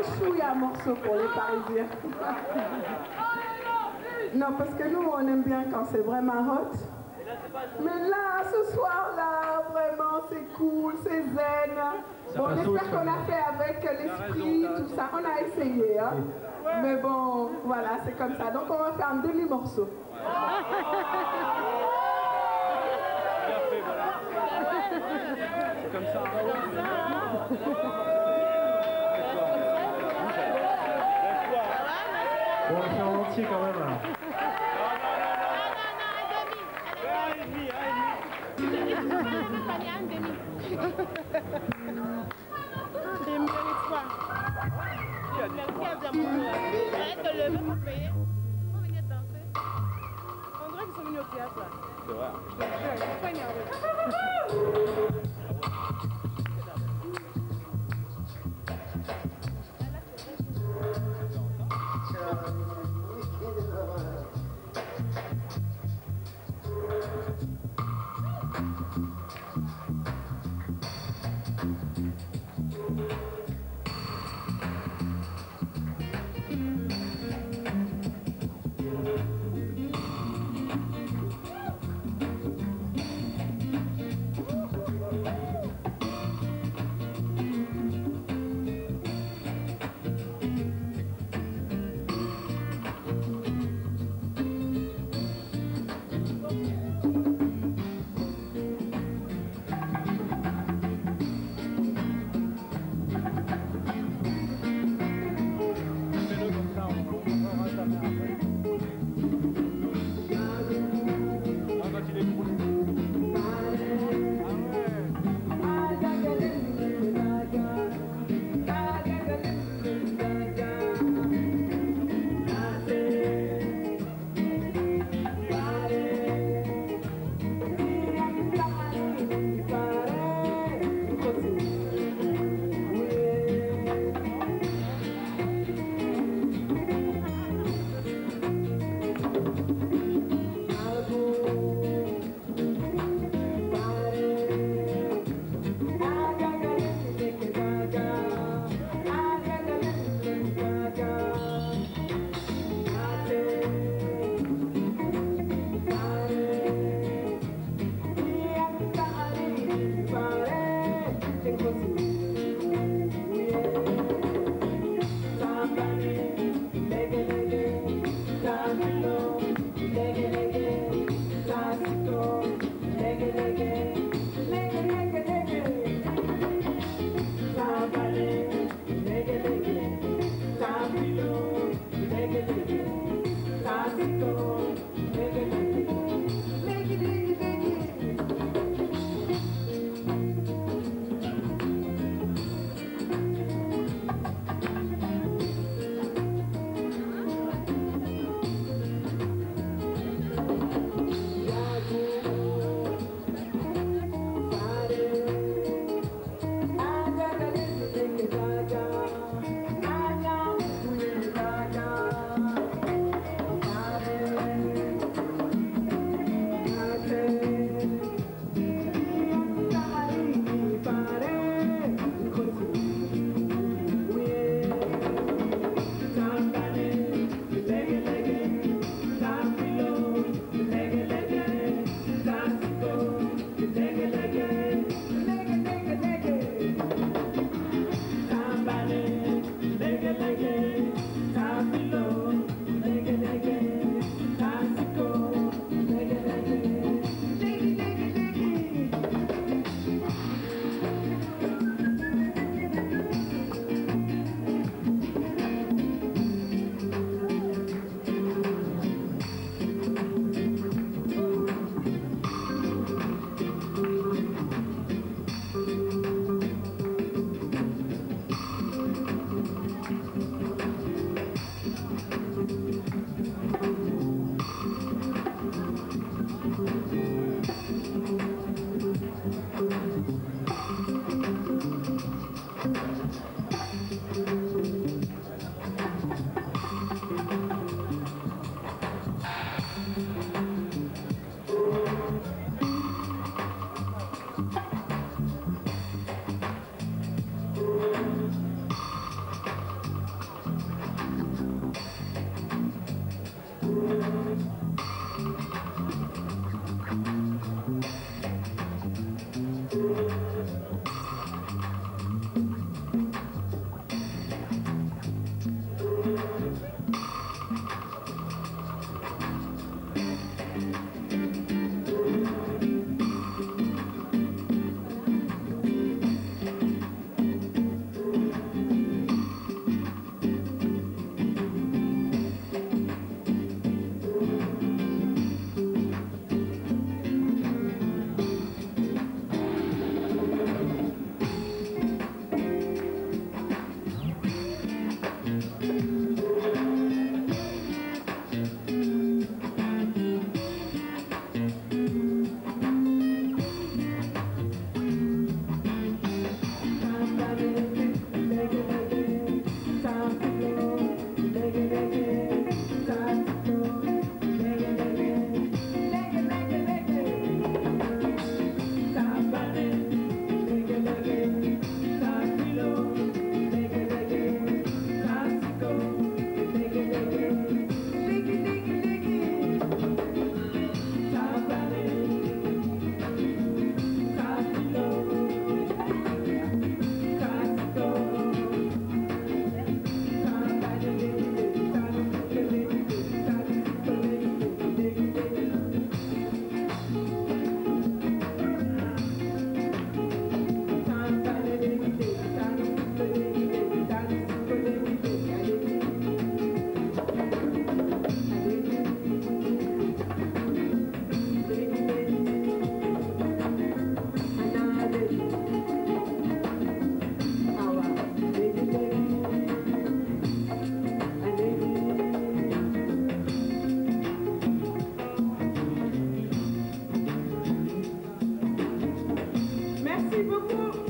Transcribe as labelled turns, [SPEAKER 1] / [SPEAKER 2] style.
[SPEAKER 1] un chouïa morceau pour les Parisiens. non, parce que nous, on aime bien quand c'est vraiment hot. Mais là, ce soir-là, vraiment, c'est cool, c'est zen. Bon, j'espère qu'on a fait avec l'esprit, tout ça. On a essayé, hein. Mais bon, voilà, c'est comme ça. Donc, on va faire un demi-morceau.
[SPEAKER 2] C'est comme ça.
[SPEAKER 3] On
[SPEAKER 4] dirait qu'ils sont venus au théâtre là.
[SPEAKER 2] C'est vrai.
[SPEAKER 4] Je sont pas énervés. people.